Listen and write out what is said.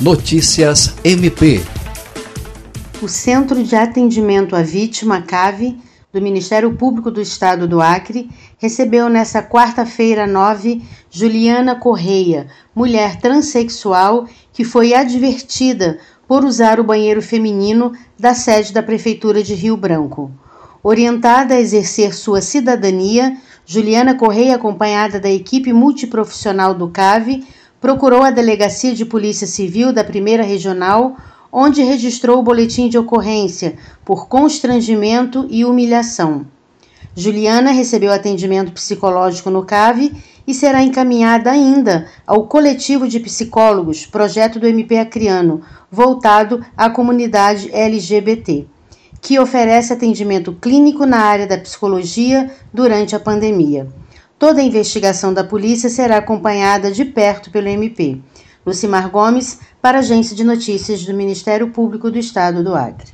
Notícias MP. O Centro de Atendimento à Vítima, CAVE, do Ministério Público do Estado do Acre, recebeu nesta quarta-feira 9 Juliana Correia, mulher transexual que foi advertida por usar o banheiro feminino da sede da Prefeitura de Rio Branco. Orientada a exercer sua cidadania, Juliana Correia, acompanhada da equipe multiprofissional do CAVE, procurou a Delegacia de Polícia Civil da Primeira Regional, onde registrou o boletim de ocorrência por constrangimento e humilhação. Juliana recebeu atendimento psicológico no CAVE e será encaminhada ainda ao coletivo de psicólogos, projeto do MP Acriano, voltado à comunidade LGBT, que oferece atendimento clínico na área da psicologia durante a pandemia. Toda a investigação da polícia será acompanhada de perto pelo MP. Lucimar Gomes, para a Agência de Notícias do Ministério Público do Estado do Acre.